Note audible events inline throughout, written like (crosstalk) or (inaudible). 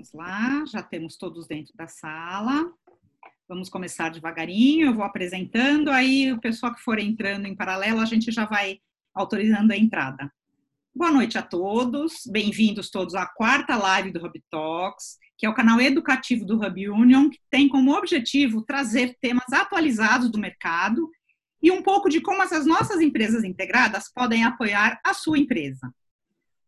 Vamos lá, já temos todos dentro da sala. Vamos começar devagarinho, eu vou apresentando, aí o pessoal que for entrando em paralelo, a gente já vai autorizando a entrada. Boa noite a todos, bem-vindos todos à quarta live do Hub Talks, que é o canal educativo do Hub Union, que tem como objetivo trazer temas atualizados do mercado e um pouco de como essas nossas empresas integradas podem apoiar a sua empresa.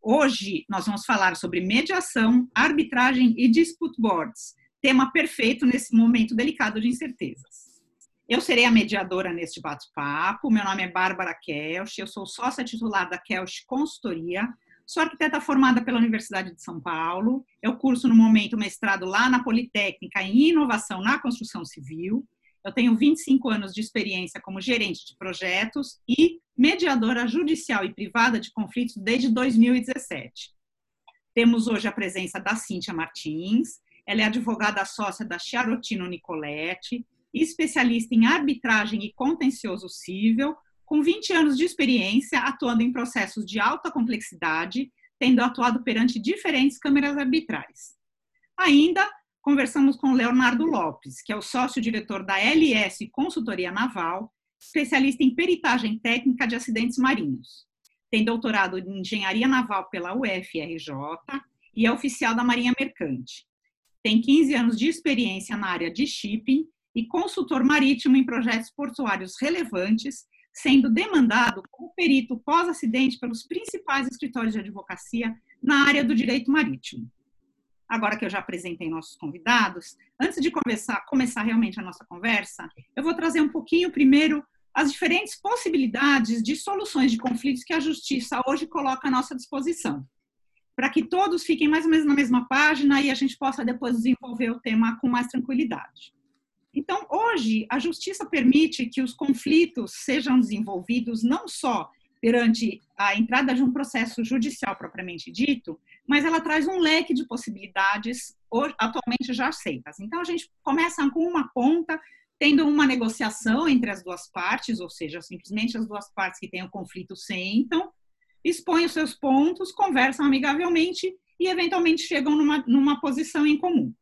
Hoje nós vamos falar sobre mediação, arbitragem e dispute boards, tema perfeito nesse momento delicado de incertezas. Eu serei a mediadora neste bate-papo. Meu nome é Bárbara Kelch, eu sou sócia titular da Kelch Consultoria, sou arquiteta formada pela Universidade de São Paulo. Eu curso no momento mestrado lá na Politécnica em Inovação na Construção Civil eu tenho 25 anos de experiência como gerente de projetos e mediadora judicial e privada de conflitos desde 2017. Temos hoje a presença da Cíntia Martins, ela é advogada sócia da Chiarotino Nicoletti, especialista em arbitragem e contencioso civil, com 20 anos de experiência atuando em processos de alta complexidade, tendo atuado perante diferentes câmeras arbitrais. Ainda conversamos com Leonardo Lopes, que é o sócio-diretor da LS Consultoria Naval, especialista em peritagem técnica de acidentes marinhos. Tem doutorado em engenharia naval pela UFRJ e é oficial da Marinha Mercante. Tem 15 anos de experiência na área de shipping e consultor marítimo em projetos portuários relevantes, sendo demandado como perito pós-acidente pelos principais escritórios de advocacia na área do direito marítimo agora que eu já apresentei nossos convidados, antes de começar, começar realmente a nossa conversa, eu vou trazer um pouquinho primeiro as diferentes possibilidades de soluções de conflitos que a justiça hoje coloca à nossa disposição, para que todos fiquem mais ou menos na mesma página e a gente possa depois desenvolver o tema com mais tranquilidade. Então, hoje, a justiça permite que os conflitos sejam desenvolvidos não só perante a entrada de um processo judicial propriamente dito, mas ela traz um leque de possibilidades atualmente já aceitas. Então, a gente começa com uma ponta, tendo uma negociação entre as duas partes, ou seja, simplesmente as duas partes que têm o conflito sentam, expõem os seus pontos, conversam amigavelmente e, eventualmente, chegam numa, numa posição em comum.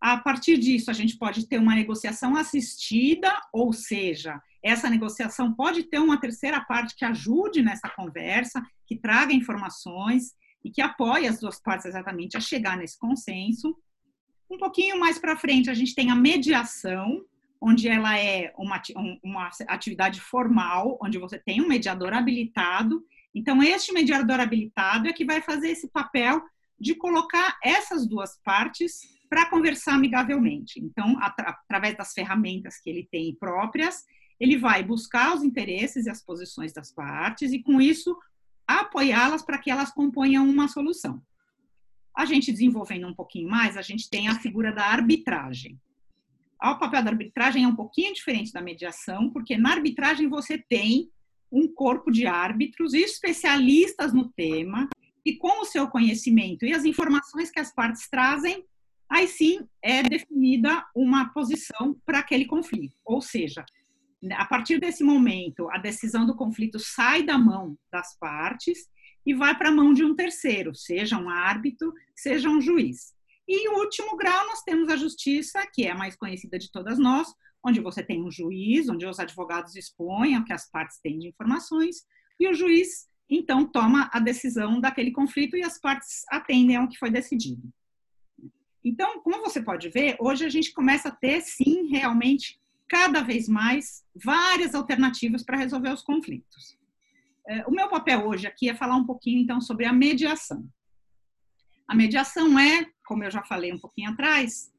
A partir disso, a gente pode ter uma negociação assistida, ou seja, essa negociação pode ter uma terceira parte que ajude nessa conversa, que traga informações e que apoie as duas partes exatamente a chegar nesse consenso. Um pouquinho mais para frente, a gente tem a mediação, onde ela é uma, uma atividade formal, onde você tem um mediador habilitado. Então, este mediador habilitado é que vai fazer esse papel de colocar essas duas partes para conversar amigavelmente. Então, através das ferramentas que ele tem próprias, ele vai buscar os interesses e as posições das partes e, com isso, apoiá-las para que elas componham uma solução. A gente desenvolvendo um pouquinho mais, a gente tem a figura da arbitragem. O papel da arbitragem é um pouquinho diferente da mediação, porque na arbitragem você tem um corpo de árbitros especialistas no tema, e com o seu conhecimento e as informações que as partes trazem, aí sim é definida uma posição para aquele conflito. Ou seja, a partir desse momento, a decisão do conflito sai da mão das partes e vai para a mão de um terceiro, seja um árbitro, seja um juiz. E em último grau, nós temos a justiça, que é a mais conhecida de todas nós, onde você tem um juiz, onde os advogados expõem o que as partes têm de informações, e o juiz, então, toma a decisão daquele conflito e as partes atendem ao que foi decidido. Então, como você pode ver, hoje a gente começa a ter, sim, realmente, cada vez mais, várias alternativas para resolver os conflitos. É, o meu papel hoje aqui é falar um pouquinho, então, sobre a mediação. A mediação é, como eu já falei um pouquinho atrás,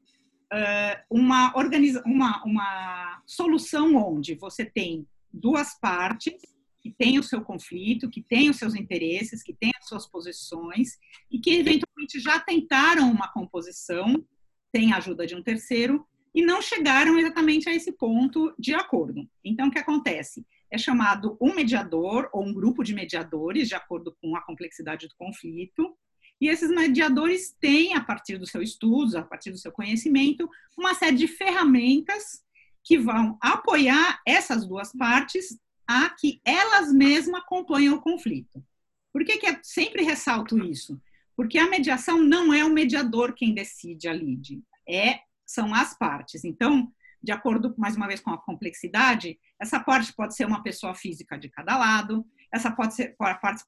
é, uma, organiza uma, uma solução onde você tem duas partes que têm o seu conflito, que têm os seus interesses, que têm as suas posições e que eventualmente já tentaram uma composição, sem a ajuda de um terceiro, e não chegaram exatamente a esse ponto de acordo. Então, o que acontece? É chamado um mediador ou um grupo de mediadores, de acordo com a complexidade do conflito, e esses mediadores têm, a partir do seu estudo, a partir do seu conhecimento, uma série de ferramentas que vão apoiar essas duas partes a que elas mesmas acompanhem o conflito. Por que, que eu sempre ressalto isso? Porque a mediação não é o mediador quem decide a lide, é, são as partes. Então, de acordo, mais uma vez, com a complexidade, essa parte pode ser uma pessoa física de cada lado, essa pode ser,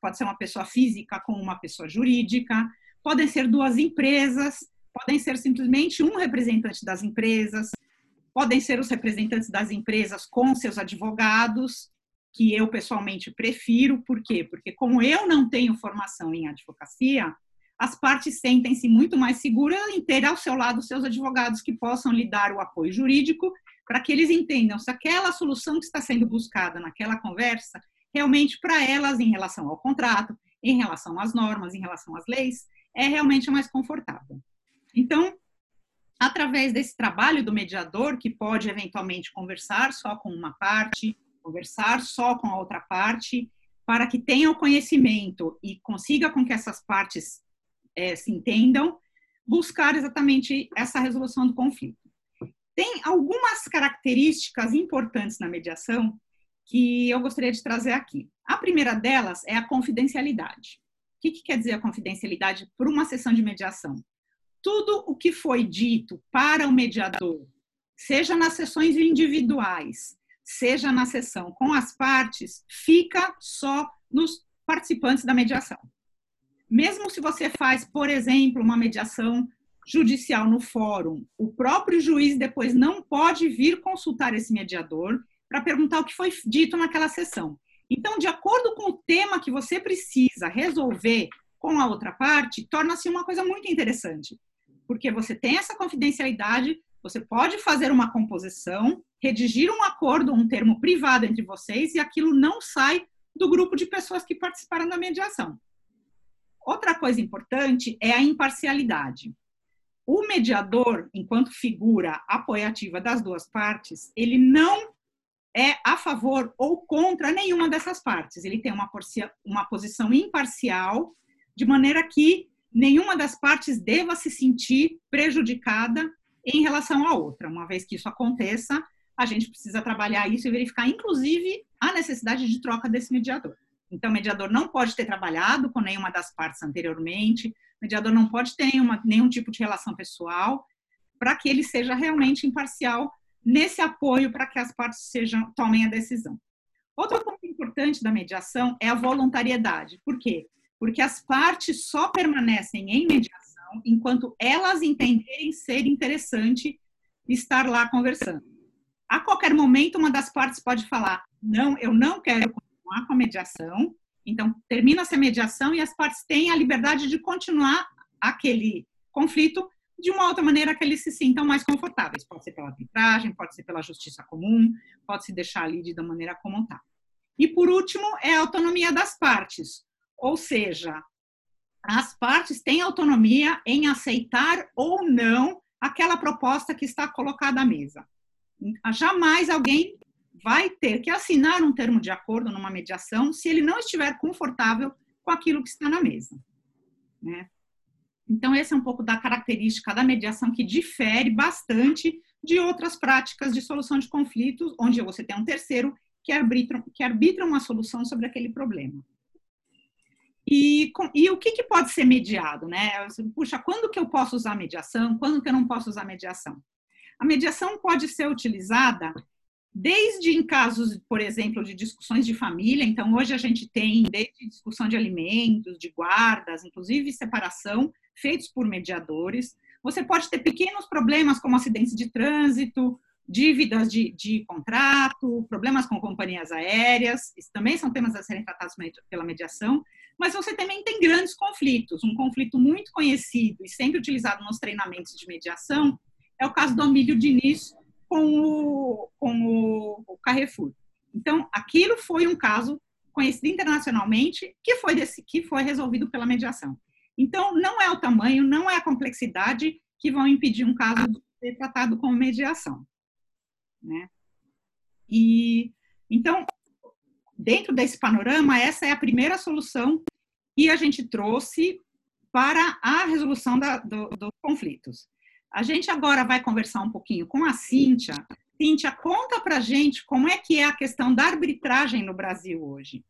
pode ser uma pessoa física com uma pessoa jurídica, podem ser duas empresas, podem ser simplesmente um representante das empresas, podem ser os representantes das empresas com seus advogados, que eu pessoalmente prefiro, por quê? Porque como eu não tenho formação em advocacia, as partes sentem-se muito mais seguras em ter ao seu lado seus advogados que possam lhe dar o apoio jurídico para que eles entendam se aquela solução que está sendo buscada naquela conversa, realmente para elas, em relação ao contrato, em relação às normas, em relação às leis, é realmente mais confortável. Então, através desse trabalho do mediador, que pode eventualmente conversar só com uma parte, conversar só com a outra parte, para que tenha o conhecimento e consiga com que essas partes é, se entendam, buscar exatamente essa resolução do conflito. Tem algumas características importantes na mediação que eu gostaria de trazer aqui. A primeira delas é a confidencialidade. O que, que quer dizer a confidencialidade por uma sessão de mediação? Tudo o que foi dito para o mediador, seja nas sessões individuais, seja na sessão com as partes, fica só nos participantes da mediação. Mesmo se você faz, por exemplo, uma mediação judicial no fórum, o próprio juiz depois não pode vir consultar esse mediador para perguntar o que foi dito naquela sessão. Então, de acordo com o tema que você precisa resolver com a outra parte, torna-se uma coisa muito interessante, porque você tem essa confidencialidade, você pode fazer uma composição, redigir um acordo, um termo privado entre vocês, e aquilo não sai do grupo de pessoas que participaram da mediação. Outra coisa importante é a imparcialidade. O mediador, enquanto figura apoiativa das duas partes, ele não é a favor ou contra nenhuma dessas partes. Ele tem uma, uma posição imparcial, de maneira que nenhuma das partes deva se sentir prejudicada em relação à outra. Uma vez que isso aconteça, a gente precisa trabalhar isso e verificar, inclusive, a necessidade de troca desse mediador. Então, o mediador não pode ter trabalhado com nenhuma das partes anteriormente, o mediador não pode ter nenhuma, nenhum tipo de relação pessoal, para que ele seja realmente imparcial nesse apoio para que as partes sejam, tomem a decisão. Outro ponto importante da mediação é a voluntariedade. Por quê? Porque as partes só permanecem em mediação enquanto elas entenderem ser interessante estar lá conversando. A qualquer momento, uma das partes pode falar: não, eu não quero continuar com a mediação. Então, termina-se a mediação e as partes têm a liberdade de continuar aquele conflito de uma outra maneira que eles se sintam mais confortáveis. Pode ser pela arbitragem, pode ser pela justiça comum, pode se deixar ali da maneira como está. E por último, é a autonomia das partes. Ou seja, as partes têm autonomia em aceitar ou não aquela proposta que está colocada à mesa. Jamais alguém vai ter que assinar um termo de acordo numa mediação se ele não estiver confortável com aquilo que está na mesa. Né? Então, esse é um pouco da característica da mediação que difere bastante de outras práticas de solução de conflitos, onde você tem um terceiro que arbitra, que arbitra uma solução sobre aquele problema. E, com, e o que, que, pode ser mediado? Né? Puxa, quando que eu posso usar mediação? Quando que eu não posso usar mediação? A mediação pode ser utilizada desde em casos, por exemplo, de discussões de família. Então, hoje a gente tem desde discussão de alimentos, de guardas, inclusive separação, feitos por mediadores. Você pode ter pequenos problemas, como acidentes de trânsito, dívidas de, de contrato, problemas com companhias aéreas. Isso também são temas a serem tratados pela mediação. Mas você também tem grandes conflitos. Um conflito muito conhecido e sempre utilizado nos treinamentos de mediação é o caso do Amílio Diniz com o, com o, o Carrefour. Então, aquilo foi um caso conhecido internacionalmente que foi, desse, que foi resolvido pela mediação. Então, não é o tamanho, não é a complexidade que vão impedir um caso de ser tratado como mediação. Né? E, então, dentro desse panorama, essa é a primeira solução que a gente trouxe para a resolução da, do, dos conflitos. A gente agora vai conversar um pouquinho com a Cíntia. Cíntia, conta pra gente como é que é a questão da arbitragem no Brasil hoje.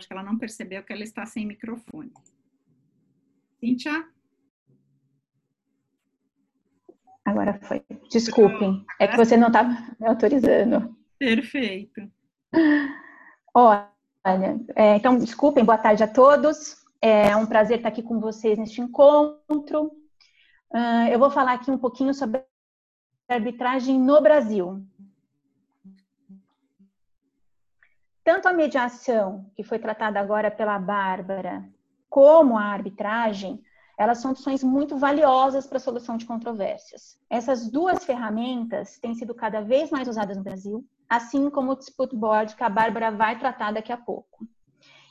Acho que ela não percebeu que ela está sem microfone. Cíntia? Agora foi. Desculpem, é que você não estava me autorizando. Perfeito. Olha, é, então, desculpem, boa tarde a todos. É um prazer estar aqui com vocês neste encontro. Uh, eu vou falar aqui um pouquinho sobre arbitragem no Brasil. Tanto a mediação, que foi tratada agora pela Bárbara, como a arbitragem, elas são opções muito valiosas para a solução de controvérsias. Essas duas ferramentas têm sido cada vez mais usadas no Brasil, assim como o Dispute Board, que a Bárbara vai tratar daqui a pouco.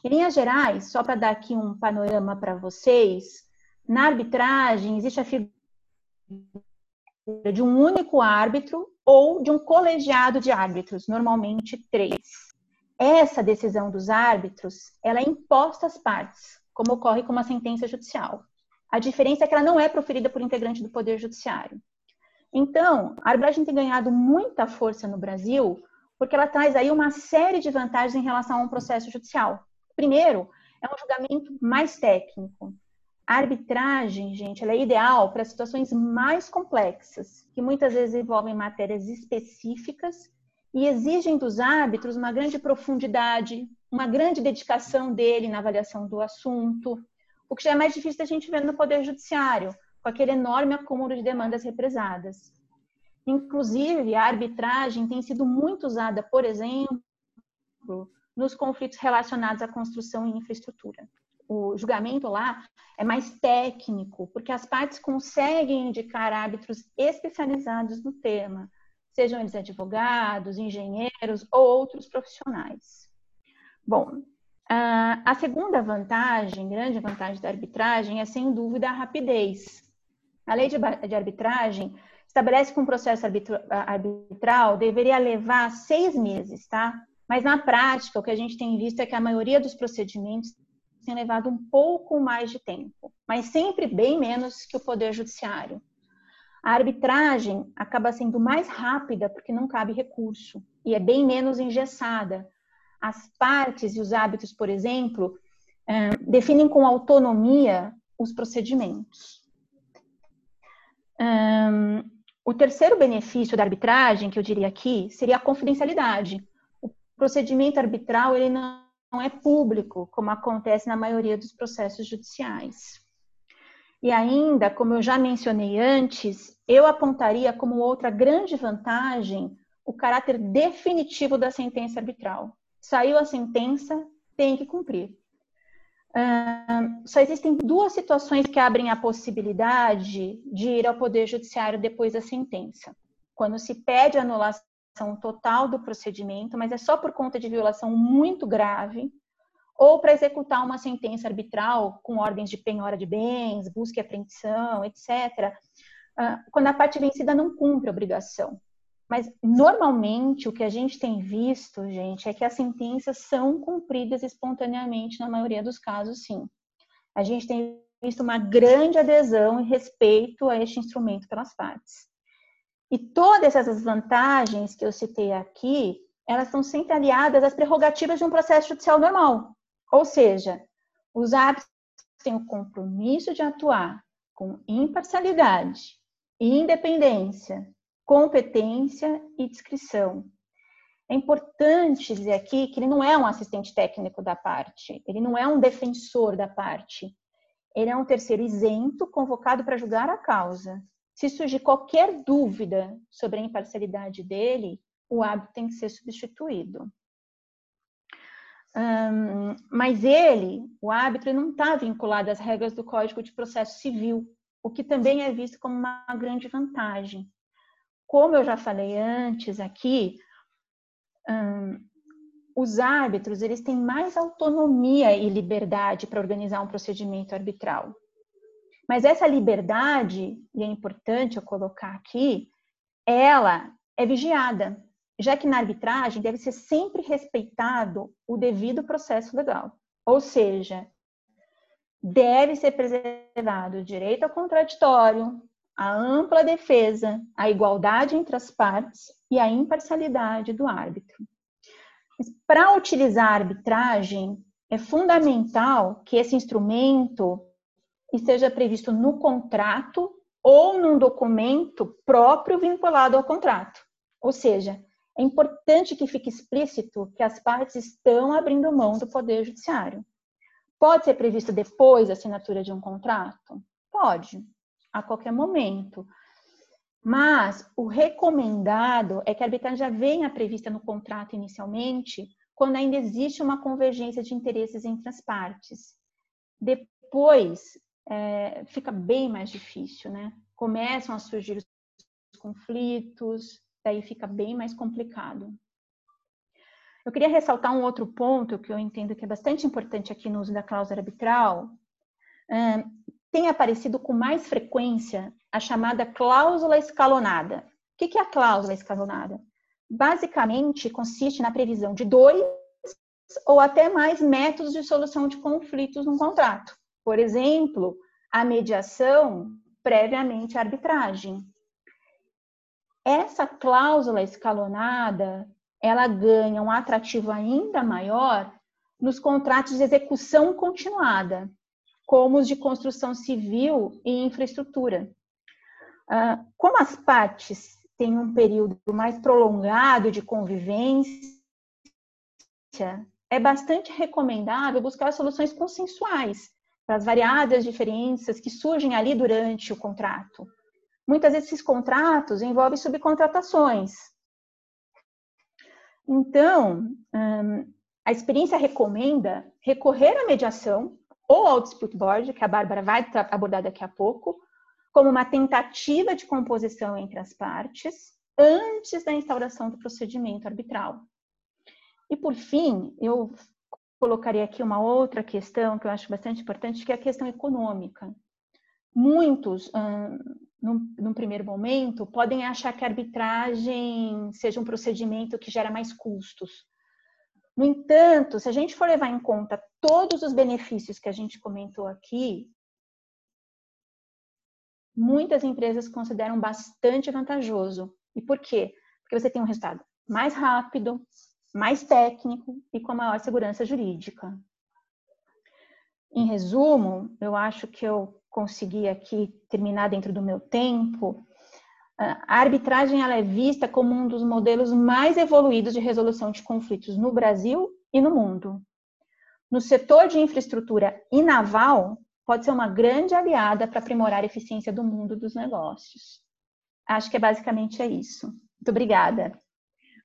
Em linhas gerais, só para dar aqui um panorama para vocês, na arbitragem existe a figura de um único árbitro ou de um colegiado de árbitros, normalmente três. Essa decisão dos árbitros, ela é imposta às partes, como ocorre com uma sentença judicial. A diferença é que ela não é proferida por integrante do Poder Judiciário. Então, a arbitragem tem ganhado muita força no Brasil porque ela traz aí uma série de vantagens em relação a um processo judicial. Primeiro, é um julgamento mais técnico. A arbitragem, gente, ela é ideal para situações mais complexas, que muitas vezes envolvem matérias específicas e exigem dos árbitros uma grande profundidade, uma grande dedicação dele na avaliação do assunto, o que já é mais difícil da gente ver no Poder Judiciário, com aquele enorme acúmulo de demandas represadas. Inclusive, a arbitragem tem sido muito usada, por exemplo, nos conflitos relacionados à construção e infraestrutura o julgamento lá é mais técnico, porque as partes conseguem indicar árbitros especializados no tema, sejam eles advogados, engenheiros ou outros profissionais. Bom, a segunda vantagem, grande vantagem da arbitragem, é sem dúvida a rapidez. A lei de arbitragem estabelece que um processo arbitral deveria levar seis meses, tá? Mas na prática, o que a gente tem visto é que a maioria dos procedimentos tem levado um pouco mais de tempo, mas sempre bem menos que o Poder Judiciário. A arbitragem acaba sendo mais rápida porque não cabe recurso e é bem menos engessada. As partes e os hábitos, por exemplo, eh, definem com autonomia os procedimentos. O terceiro benefício da arbitragem, que eu diria aqui, seria a confidencialidade. O procedimento arbitral ele não é público, como acontece na maioria dos processos judiciais. E ainda, como eu já mencionei antes, eu apontaria como outra grande vantagem o caráter definitivo da sentença arbitral. Saiu a sentença, tem que cumprir. Só existem duas situações que abrem a possibilidade de ir ao Poder Judiciário depois da sentença. Quando se pede anulação total do procedimento, mas é só por conta de violação muito grave, ou para executar uma sentença arbitral com ordens de penhora de bens, busca e apreensão, etc., ah, quando a parte vencida não cumpre a obrigação. Mas, normalmente, o que a gente tem visto, gente, é que as sentenças são cumpridas espontaneamente, na maioria dos casos, sim. A gente tem visto uma grande adesão e respeito a este instrumento pelas partes. E todas essas vantagens que eu citei aqui, elas estão sempre aliadas às prerrogativas de um processo judicial normal. Ou seja, os árbitros têm o compromisso de atuar com imparcialidade, independência, competência e discrição. É importante dizer aqui que ele não é um assistente técnico da parte, ele não é um defensor da parte, ele é um terceiro isento convocado para julgar a causa. Se surgir qualquer dúvida sobre a imparcialidade dele, o hábito tem que ser substituído. Um, mas ele, o árbitro, não está vinculado às regras do Código de Processo Civil, o que também é visto como uma grande vantagem. Como eu já falei antes aqui, um, os árbitros eles têm mais autonomia e liberdade para organizar um procedimento arbitral. Mas essa liberdade, e é importante eu colocar aqui, ela é vigiada, já que na arbitragem deve ser sempre respeitado o devido processo legal. Ou seja, deve ser preservado o direito ao contraditório, a ampla defesa, a igualdade entre as partes e a imparcialidade do árbitro. Para utilizar a arbitragem, é fundamental que esse instrumento esteja previsto no contrato ou num documento próprio vinculado ao contrato. Ou seja, é importante que fique explícito que as partes estão abrindo mão do poder judiciário. Pode ser previsto depois da assinatura de um contrato? Pode, a qualquer momento. Mas o recomendado é que a arbitragem já venha prevista no contrato inicialmente, quando ainda existe uma convergência de interesses entre as partes. Depois, é, fica bem mais difícil, né? Começam a surgir os conflitos, daí fica bem mais complicado. Eu queria ressaltar um outro ponto que eu entendo que é bastante importante aqui no uso da cláusula arbitral. tem aparecido com mais frequência a chamada cláusula escalonada. O que é a cláusula escalonada? Basicamente, consiste na previsão de dois ou até mais métodos de solução de conflitos num contrato. Por exemplo, a mediação previamente à arbitragem. Essa cláusula escalonada, ela ganha um atrativo ainda maior nos contratos de execução continuada, como os de construção civil e infraestrutura. Ah, como as partes têm um período mais prolongado de convivência, é bastante recomendável buscar soluções consensuais para as variadas diferenças que surgem ali durante o contrato. Muitas vezes esses contratos envolvem subcontratações. Então, a experiência recomenda recorrer à mediação ou ao dispute board, que a Bárbara vai abordar daqui a pouco, como uma tentativa de composição entre as partes antes da instauração do procedimento arbitral. E por fim, eu colocaria aqui uma outra questão que eu acho bastante importante, que é a questão econômica. Muitos, num, num, primeiro momento, podem achar que a arbitragem seja um procedimento que gera mais custos. No entanto, se a gente for levar em conta todos os benefícios que a gente comentou aqui, muitas empresas consideram bastante vantajoso. E por quê? Porque você tem um resultado mais rápido, mais técnico e com maior segurança jurídica. Em resumo, eu acho que eu consegui aqui terminar dentro do meu tempo. A arbitragem ela é vista como um dos modelos mais evoluídos de resolução de conflitos no Brasil e no mundo. No setor de infraestrutura e naval, pode ser uma grande aliada para aprimorar a eficiência do mundo dos negócios. Acho que é basicamente é isso. Muito obrigada.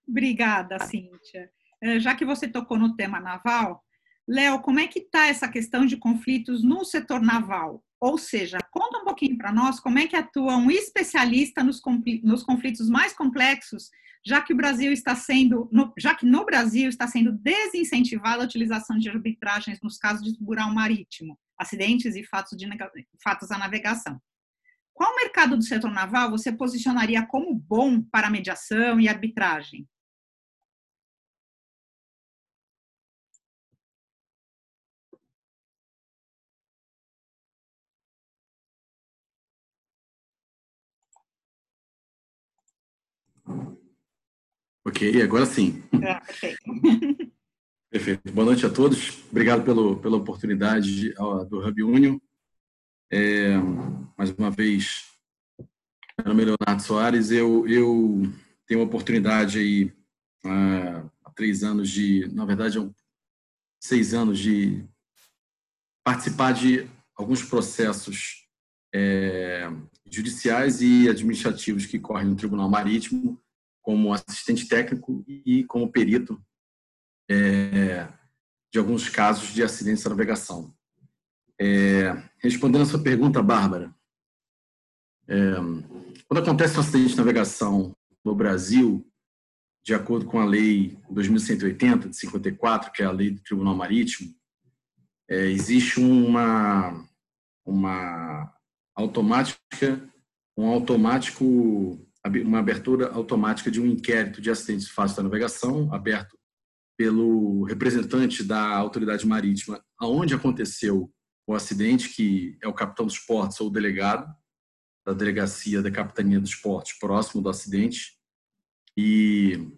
Obrigada, Cíntia. É, já que você tocou no tema naval, Léo, como é que está essa questão de conflitos no setor naval? Ou seja, conta um pouquinho para nós como é que atua um especialista nos conflitos mais complexos, já que o Brasil está sendo, já que no Brasil está sendo desincentivada a utilização de arbitragens nos casos de rural marítimo, acidentes e fatos, de, fatos à navegação. Qual mercado do setor naval você posicionaria como bom para mediação e arbitragem? Ok, agora sim. É, perfeito. (laughs) perfeito. Boa noite a todos. Obrigado pelo, pela oportunidade do Hub Union. É, mais uma vez, meu nome é Leonardo Soares. Eu, eu tenho a oportunidade aí há, há três anos de, na verdade, há seis anos de participar de alguns processos é, judiciais e administrativos que correm no Tribunal Marítimo como assistente técnico e como perito é, de alguns casos de acidentes de navegação. É, respondendo a sua pergunta, Bárbara, é, quando acontece um acidente de navegação no Brasil, de acordo com a lei 2180 de 54, que é a lei do Tribunal Marítimo, é, existe uma uma automática um automático uma abertura automática de um inquérito de acidentes fáceis da navegação, aberto pelo representante da autoridade marítima, aonde aconteceu o acidente, que é o capitão dos portos ou o delegado da delegacia da capitania dos portos próximo do acidente. E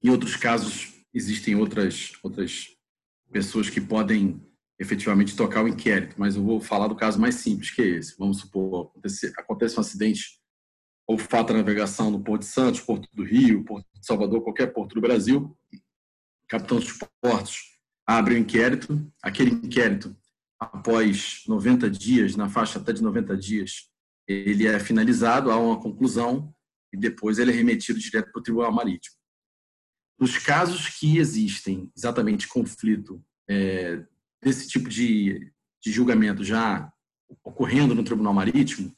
em outros casos existem outras outras pessoas que podem efetivamente tocar o inquérito, mas eu vou falar do caso mais simples, que é esse. Vamos supor, acontece, acontece um acidente ou falta de navegação no Porto de Santos, Porto do Rio, Porto de Salvador, qualquer porto do Brasil, capitão dos portos abre o um inquérito, aquele inquérito, após 90 dias, na faixa até de 90 dias, ele é finalizado, há uma conclusão e depois ele é remetido direto para o Tribunal Marítimo. Nos casos que existem exatamente conflito é, desse tipo de, de julgamento já ocorrendo no Tribunal Marítimo,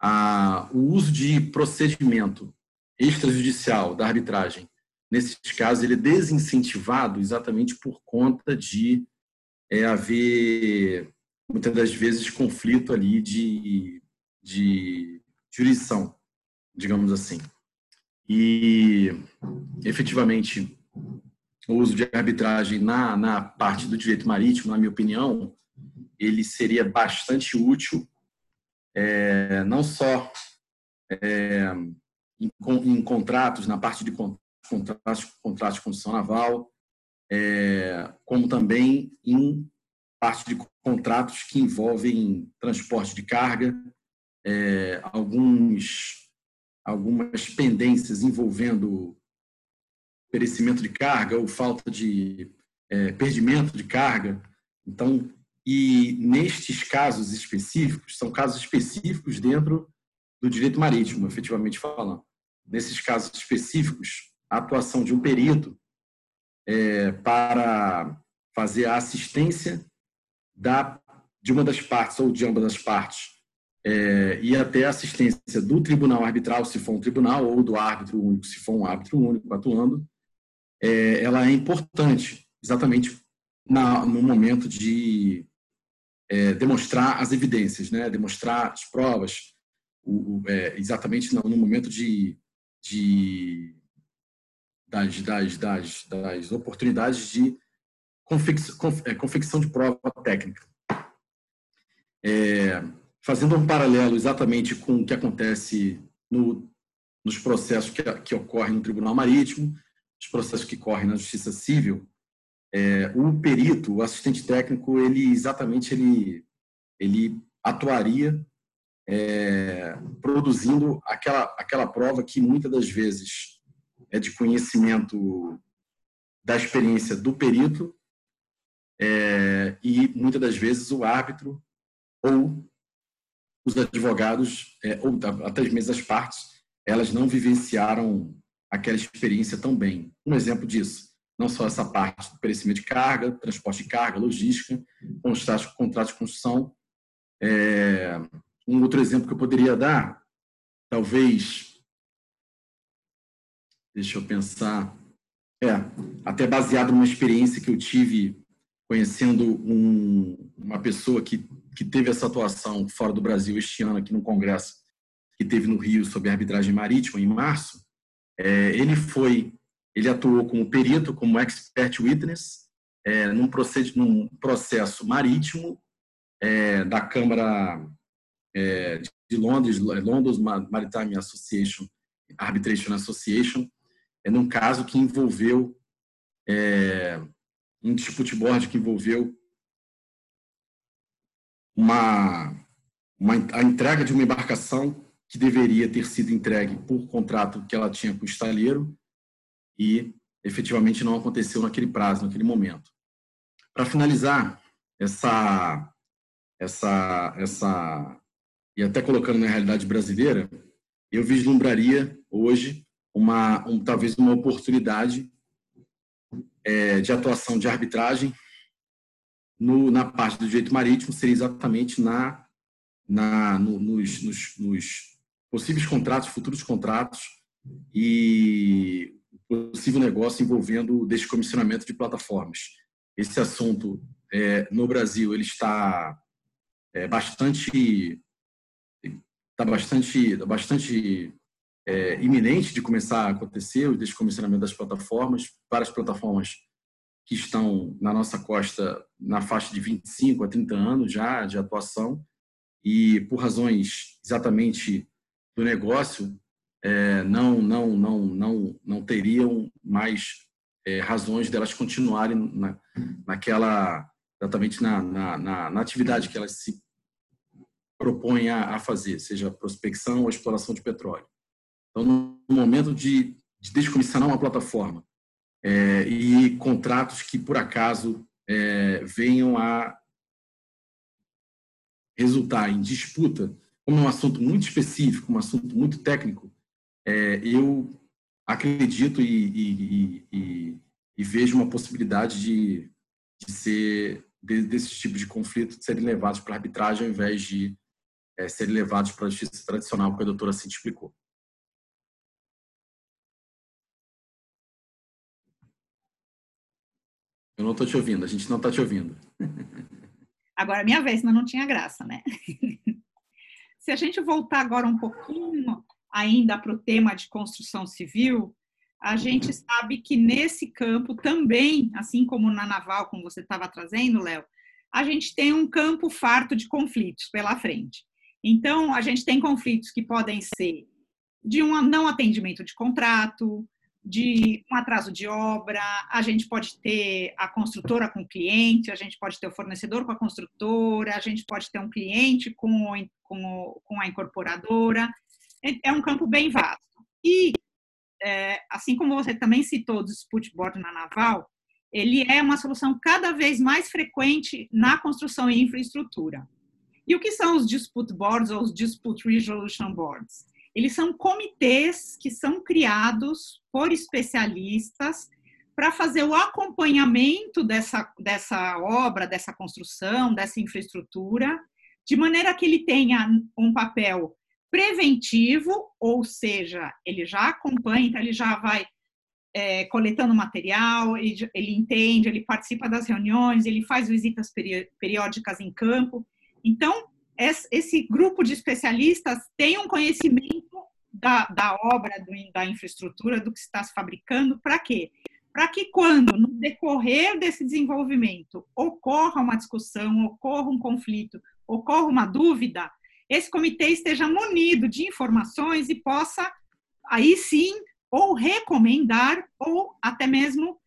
a, o uso de procedimento extrajudicial da arbitragem, nesses casos, ele é desincentivado exatamente por conta de é, haver, muitas das vezes, conflito ali de, de jurisdição, digamos assim. E, efetivamente, o uso de arbitragem na, na parte do direito marítimo, na minha opinião, ele seria bastante útil, é, não só é, em, em, contratos, na parte de contratos, contratos de construção naval, é, como também em parte de contratos que envolvem transporte de carga, é, alguns, algumas pendências envolvendo perecimento de carga ou falta de é, perdimento de carga. Então, e nestes casos específicos, são casos específicos dentro do direito marítimo, efetivamente falando. Nesses casos específicos, a atuação de um perito é, para fazer a assistência da, de uma das partes ou de ambas as partes é, e até a assistência do tribunal arbitral, se for um tribunal, ou do árbitro único, se for um árbitro único atuando, é, ela é importante exatamente na, no momento de é, demonstrar as evidências, né? demonstrar as provas, o, o, é, exatamente no, no, momento de, de das, das, das, das, oportunidades de confecção, é, confecção de prova técnica. É, fazendo um paralelo exatamente com o que acontece no, nos processos que, que ocorrem no Tribunal Marítimo, os processos que correm na Justiça Civil, é, o perito, o assistente técnico, ele exatamente ele, ele atuaria é, produzindo aquela, aquela prova que muitas das vezes é de conhecimento da experiência do perito é, e muitas das vezes o árbitro ou os advogados é, ou até mesmo as partes elas não vivenciaram aquela experiência tão bem. Um exemplo disso, não só essa parte do perecimento de carga, transporte de carga, logística, contratos, contratos de construção. É, um outro exemplo que eu poderia dar, talvez, deixa eu pensar, é, até baseado numa experiência que eu tive conhecendo um, uma pessoa que, que teve essa atuação fora do Brasil este ano aqui no congresso que teve no Rio sobre arbitragem marítima em março, é, ele foi, ele atuou como perito, como expert witness, é, num, processo, num processo marítimo é, da Câmara é, de Londres, London Maritime Association, Arbitration Association, é num caso que envolveu é, um dispute board que envolveu uma, uma, a entrega de uma embarcação que deveria ter sido entregue por contrato que ela tinha com o estaleiro e efetivamente não aconteceu naquele prazo, naquele momento. Para finalizar essa essa essa e até colocando na realidade brasileira, eu vislumbraria hoje uma um, talvez uma oportunidade é, de atuação de arbitragem no, na parte do direito marítimo seria exatamente na, na no, nos, nos, nos possíveis contratos, futuros contratos e possível negócio envolvendo descomissionamento de plataformas. Esse assunto é, no Brasil ele está é, bastante está bastante bastante é, iminente de começar a acontecer o descomissionamento das plataformas para as plataformas que estão na nossa costa na faixa de 25 a 30 anos já de atuação e por razões exatamente do negócio é, não, não, não, não, não teriam mais é, razões delas continuarem na, naquela, exatamente na, na, na, na atividade que elas se propõem a, a, fazer, seja prospecção ou exploração de petróleo. Então, no momento de, de descomissionar uma plataforma é, e contratos que, por acaso, é, venham a resultar em disputa, como é um assunto muito específico, um assunto muito técnico, é, eu acredito e, e, e, e, vejo uma possibilidade de, de ser de, desses tipos de conflitos de serem levados para arbitragem ao invés de é, serem levados para a justiça tradicional, que a doutora Cintia explicou. Eu não estou te ouvindo, a gente não está te ouvindo. Agora, é minha vez, senão não tinha graça, né? (laughs) Se a gente voltar agora um pouquinho ainda para o tema de construção civil, a gente sabe que nesse campo também, assim como na naval, como você estava trazendo, Léo, a gente tem um campo farto de conflitos pela frente. Então, a gente tem conflitos que podem ser de um não atendimento de contrato, de um atraso de obra, a gente pode ter a construtora com o cliente, a gente pode ter o fornecedor com a construtora, a gente pode ter um cliente com, com, com a incorporadora. É, é um campo bem vasto. E, é, assim como você também citou o dispute board na naval, ele é uma solução cada vez mais frequente na construção e infraestrutura. E o que são os dispute boards ou os dispute resolution boards? Eles são comitês que são criados por especialistas para fazer o acompanhamento dessa, dessa obra, dessa construção, dessa infraestrutura, de maneira que ele tenha um papel preventivo, ou seja, ele já acompanha, então ele já vai é, coletando material, ele, ele, entende, ele participa das reuniões, ele faz visitas periódicas em campo. Então, esse grupo de especialistas tem um conhecimento da, da obra, do, da infraestrutura, do que está se fabricando, para quê? Para que quando, no decorrer desse desenvolvimento, ocorra uma discussão, ocorra um conflito, ocorra uma dúvida, esse comitê esteja munido de informações e possa, aí sim, ou recomendar, ou até mesmo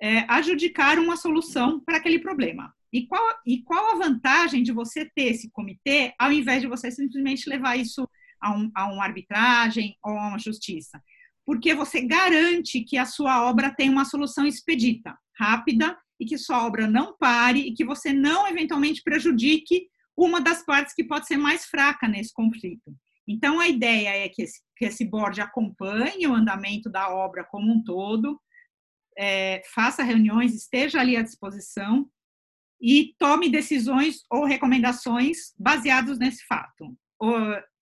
é, adjudicar uma solução para aquele problema. E qual, e qual a vantagem de você ter esse comitê, ao invés de você simplesmente levar isso a, um, a uma arbitragem ou a uma justiça? Porque você garante que a sua obra tem uma solução expedita, rápida, e que sua obra não pare e que você não eventualmente prejudique uma das partes que pode ser mais fraca nesse conflito. Então, a ideia é que esse, que esse board acompanhe o andamento da obra como um todo, é, faça reuniões, esteja ali à disposição e tome decisões ou recomendações baseados nesse fato.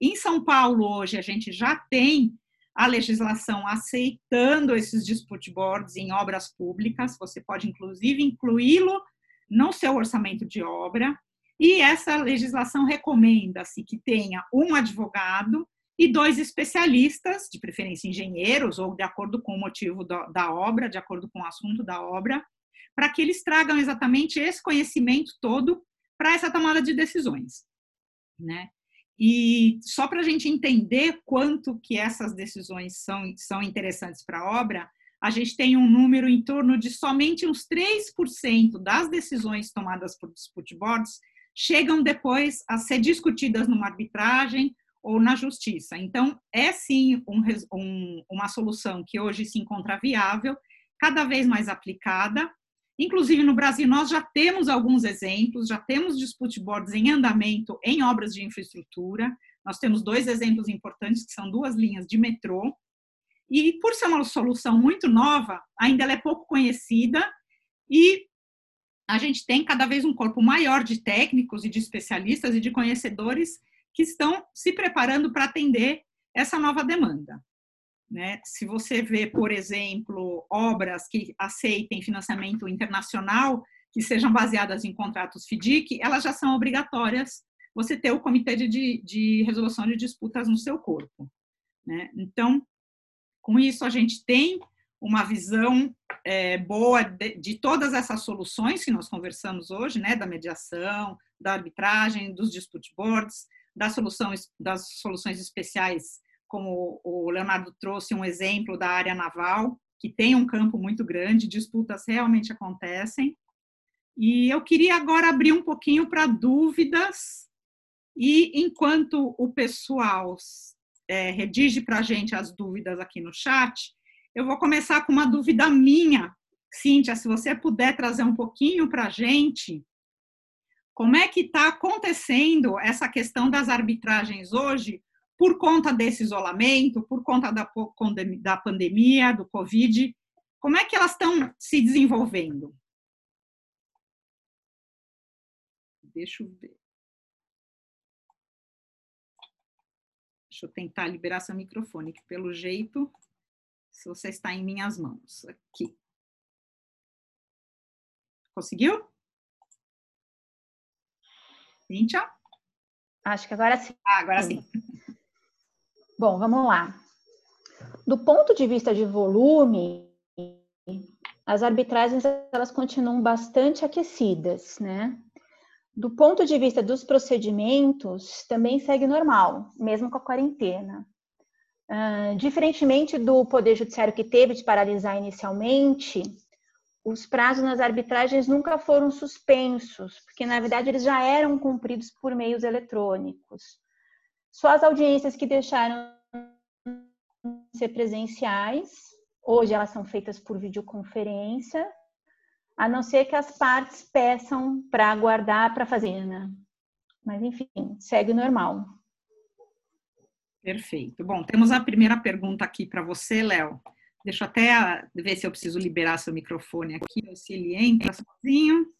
Em São Paulo, hoje, a gente já tem a legislação aceitando esses dispute boards em obras públicas, você pode, inclusive, incluí-lo no seu orçamento de obra, e essa legislação recomenda-se que tenha um advogado e dois especialistas, de preferência engenheiros, ou de acordo com o motivo da obra, de acordo com o assunto da obra, para que eles tragam exatamente esse conhecimento todo para essa tomada de decisões, né? E só para a gente entender quanto que essas decisões são, são interessantes para a obra, a gente tem um número em torno de somente uns 3% das decisões tomadas por dispute boards chegam depois a ser discutidas numa arbitragem ou na justiça. Então, é sim um, um, uma solução que hoje se encontra viável, cada vez mais aplicada, Inclusive, no Brasil, nós já temos alguns exemplos, já temos dispute boards em andamento em obras de infraestrutura. Nós temos dois exemplos importantes, que são duas linhas de metrô. E, por ser uma solução muito nova, ainda ela é pouco conhecida e a gente tem cada vez um corpo maior de técnicos e de especialistas e de conhecedores que estão se preparando para atender essa nova demanda. Né? Se você vê, por exemplo, obras que aceitem financiamento internacional, que sejam baseadas em contratos FDIC, elas já são obrigatórias você ter o comitê de, de resolução de disputas no seu corpo. Né? Então, com isso, a gente tem uma visão é, boa de, de, todas essas soluções que nós conversamos hoje, né, da mediação, da arbitragem, dos dispute boards, das soluções especiais como o Leonardo trouxe um exemplo da área naval, que tem um campo muito grande, disputas realmente acontecem. E eu queria agora abrir um pouquinho para dúvidas, e enquanto o pessoal é, redige para a gente as dúvidas aqui no chat, eu vou começar com uma dúvida minha. Cíntia, se você puder trazer um pouquinho para a gente, como é que está acontecendo essa questão das arbitragens hoje por conta desse isolamento, por conta da, da pandemia, do Covid? Como é que elas estão se desenvolvendo? Deixa eu ver. Deixa eu tentar liberar seu microfone, que pelo jeito, se você está em minhas mãos, aqui. Conseguiu? Cíntia? Acho que agora sim. Ah, agora sim. Bom, vamos lá. Do ponto de vista de volume, as arbitragens elas continuam bastante aquecidas, né? Do ponto de vista dos procedimentos, também segue normal, mesmo com a quarentena. Uh, diferentemente do Poder Judiciário que teve de paralisar inicialmente, os prazos nas arbitragens nunca foram suspensos, porque na verdade eles já eram cumpridos por meios eletrônicos. Só as audiências que deixaram de ser presenciais, hoje elas são feitas por videoconferência, a não ser que as partes peçam para aguardar para fazer, né? Mas enfim, segue normal. Perfeito. Bom, temos a primeira pergunta aqui para você, Léo. Deixa eu até ver se eu preciso liberar seu microfone aqui, ou se ele entra sozinho.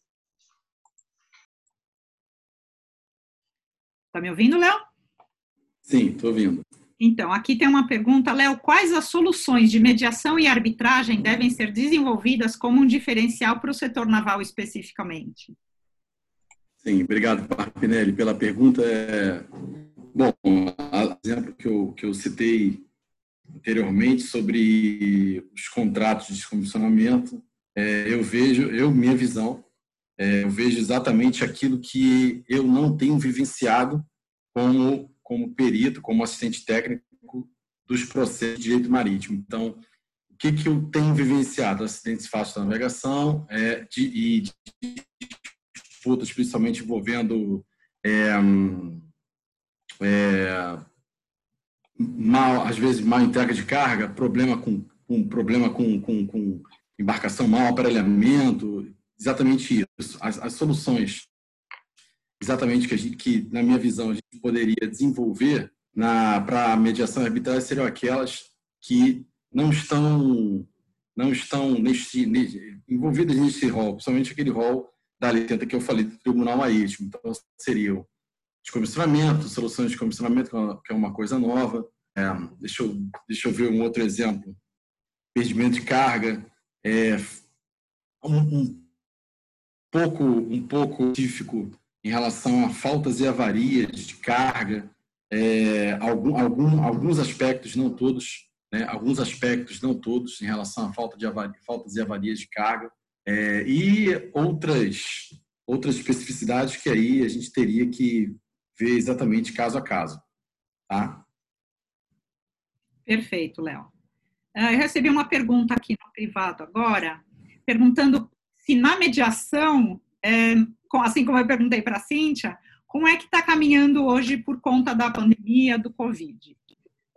Está me ouvindo, Léo? Sim, estou ouvindo. Então, aqui tem uma pergunta, Léo, quais as soluções de mediação e arbitragem devem ser desenvolvidas como um diferencial para o setor naval especificamente? Sim, obrigado, Parpinelli, pela pergunta. É... Bom, o exemplo que eu, que eu citei anteriormente sobre os contratos de descomissionamento, é, eu vejo, eu minha visão, é, eu vejo exatamente aquilo que eu não tenho vivenciado como como perito, como assistente técnico dos processos de direito marítimo. Então, o que, que eu tenho vivenciado? Acidentes fáceis de navegação é, de, e de disputas, principalmente envolvendo é, é, mal, às vezes, mal entrega de carga, problema com, com problema com, com, com embarcação, mau aparelhamento, exatamente isso. As, as soluções exatamente que, gente, que, na minha visão, a gente poderia desenvolver para a mediação arbitrária seriam aquelas que não estão não estão neste, neste, envolvidas nesse rol, principalmente aquele rol da lei 80 que eu falei do Tribunal Marítimo. Então, seriam descomissionamento, soluções de comissionamento, que é uma coisa nova. É, deixa, eu, deixa eu ver um outro exemplo. Perdimento de carga. É, um, um pouco um pouco específico em relação a faltas e avarias de carga, é, algum, algum, alguns aspectos, não todos, né, alguns aspectos, não todos, em relação à falta de avaria, faltas e avarias de carga, é, e outras, outras especificidades que aí a gente teria que ver exatamente caso a caso. Tá? Perfeito, Léo. Ah, eu recebi uma pergunta aqui no privado agora, perguntando se na mediação assim como eu perguntei para a Cíntia, como é que está caminhando hoje por conta da pandemia do Covid?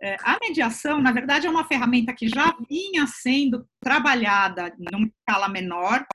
É, a mediação, na verdade, é uma ferramenta que já vinha sendo trabalhada numa escala menor,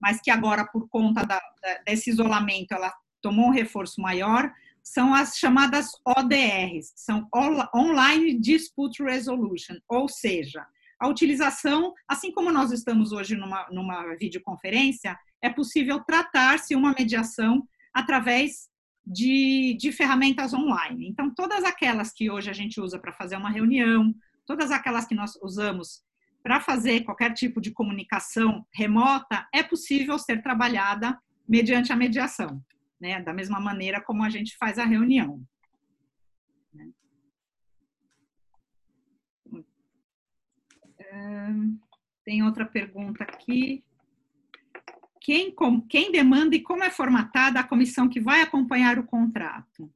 mas que agora, por conta da, desse isolamento, ela tomou um reforço maior, são as chamadas ODRs, são Online Dispute Resolution, ou seja, a utilização, assim como nós estamos hoje numa, numa videoconferência, é possível tratar-se uma mediação através de, de ferramentas online. Então, todas aquelas que hoje a gente usa para fazer uma reunião, todas aquelas que nós usamos para fazer qualquer tipo de comunicação remota, é possível ser trabalhada mediante a mediação, né? da mesma maneira como a gente faz a reunião. Né? Tem outra pergunta aqui quem, com, quem demanda e como é formatada a comissão que vai acompanhar o contrato?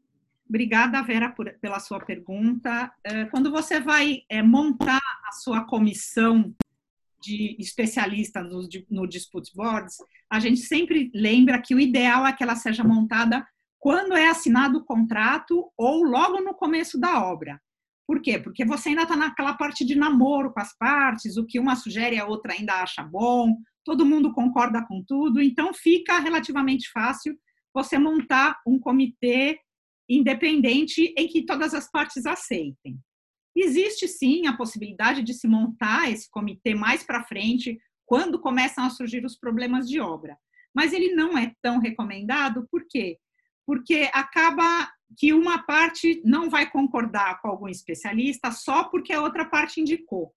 Obrigada, Vera, por, pela sua pergunta. Eh, quando você vai é, montar a sua comissão de especialistas no, no Dispute Boards, a gente sempre lembra que o ideal é que ela seja montada quando é assinado o contrato ou logo no começo da obra. Por quê? Porque você ainda está naquela parte de namoro com as partes, o que uma sugere a outra ainda acha bom, todo mundo concorda com tudo, então fica relativamente fácil você montar um comitê independente em que todas as partes aceitem. Existe sim a possibilidade de se montar esse comitê mais para frente, quando começam a surgir os problemas de obra. Mas ele não é tão recomendado, por quê? Porque acaba que uma parte não vai concordar com algum especialista só porque a outra parte indicou.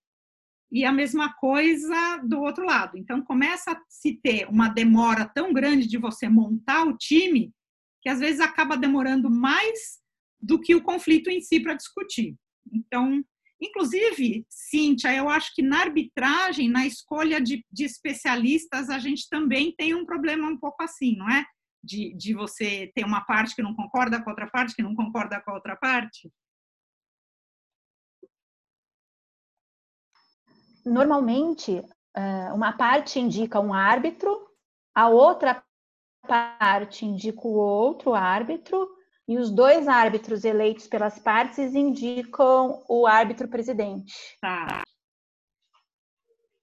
E a mesma coisa do outro lado. Então, começa a se ter uma demora tão grande de você montar o time, que às vezes acaba demorando mais do que o conflito em si para discutir. Então, inclusive, Cíntia, eu acho que na arbitragem, na escolha de, de especialistas, a gente também tem um problema um pouco assim, não é? De, de você ter uma parte que não concorda com a outra parte, que não concorda com a outra parte. Normalmente, eh, uma parte indica um árbitro, a outra parte indica o outro árbitro, e os dois árbitros eleitos pelas partes indicam o árbitro presidente. Tá.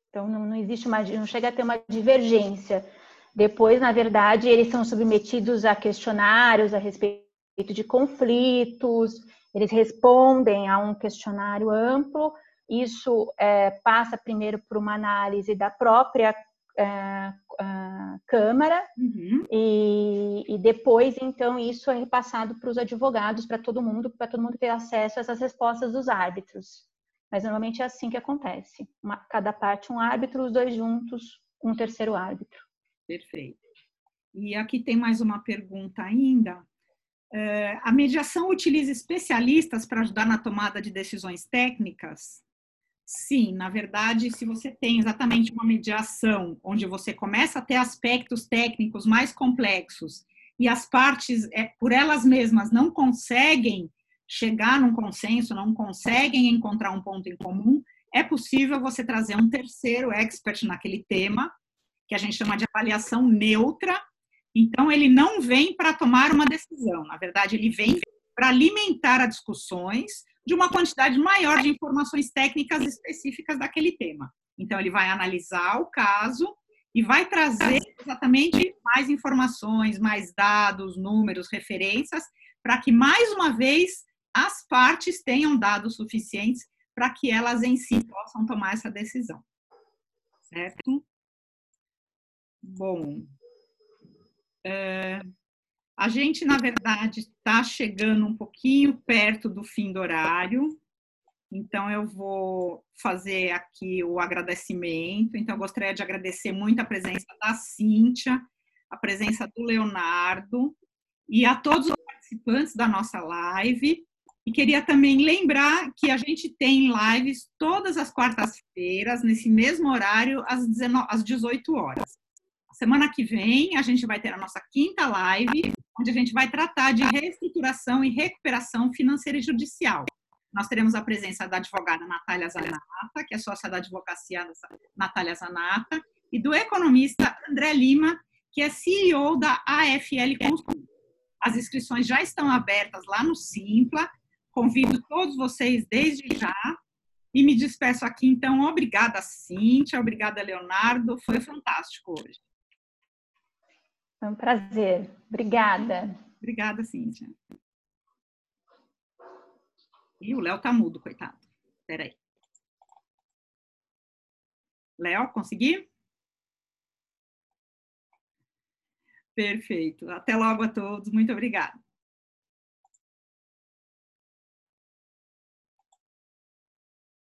Então não, não existe uma, não chega a ter uma divergência. Depois, na verdade, eles são submetidos a questionários a respeito de conflitos, eles respondem a um questionário amplo. Isso é, passa primeiro por uma análise da própria é, Câmara uhum. e, e, depois, então, isso é repassado para os advogados, para todo mundo, para todo mundo ter acesso a essas respostas dos árbitros. Mas normalmente é assim que acontece. Uma, cada parte um árbitro, os dois juntos, um terceiro árbitro. Perfeito. E aqui tem mais uma pergunta ainda. É, a mediação utiliza especialistas para ajudar na tomada de decisões técnicas? Sim, na verdade, se você tem exatamente uma mediação onde você começa a ter aspectos técnicos mais complexos e as partes, é, por elas mesmas, não conseguem chegar num consenso, não conseguem encontrar um ponto em comum, é possível você trazer um terceiro expert naquele tema, que a gente chama de avaliação neutra. Então, ele não vem para tomar uma decisão, na verdade, ele vem para alimentar as discussões de uma quantidade maior de informações técnicas específicas daquele tema. Então, ele vai analisar o caso e vai trazer exatamente mais informações, mais dados, números, referências, para que, mais uma vez, as partes tenham dados suficientes para que elas em si possam tomar essa decisão. Certo? Bom. É... A gente, na verdade, está chegando um pouquinho perto do fim do horário, então eu vou fazer aqui o agradecimento. Então, eu gostaria de agradecer muito a presença da Cíntia, a presença do Leonardo e a todos os participantes da nossa live. E queria também lembrar que a gente tem lives todas as quartas-feiras, nesse mesmo horário, às 18 horas. Semana que vem, a gente vai ter a nossa quinta live, onde a gente vai tratar de reestruturação e recuperação financeira e judicial. Nós teremos a presença da advogada Natália Zanata, que é sócia da advocacia Natália Zanata, e do economista André Lima, que é CEO da AFL Consul. As inscrições já estão abertas lá no Simpla. Convido todos vocês desde já. E me despeço aqui, então. Obrigada, Cíntia. Obrigada, Leonardo. Foi fantástico hoje. Foi um prazer. Obrigada. Obrigada, Cíntia. E o Léo tá mudo, coitado. Espera aí. Léo, consegui? Perfeito. Até logo a todos. Muito obrigada.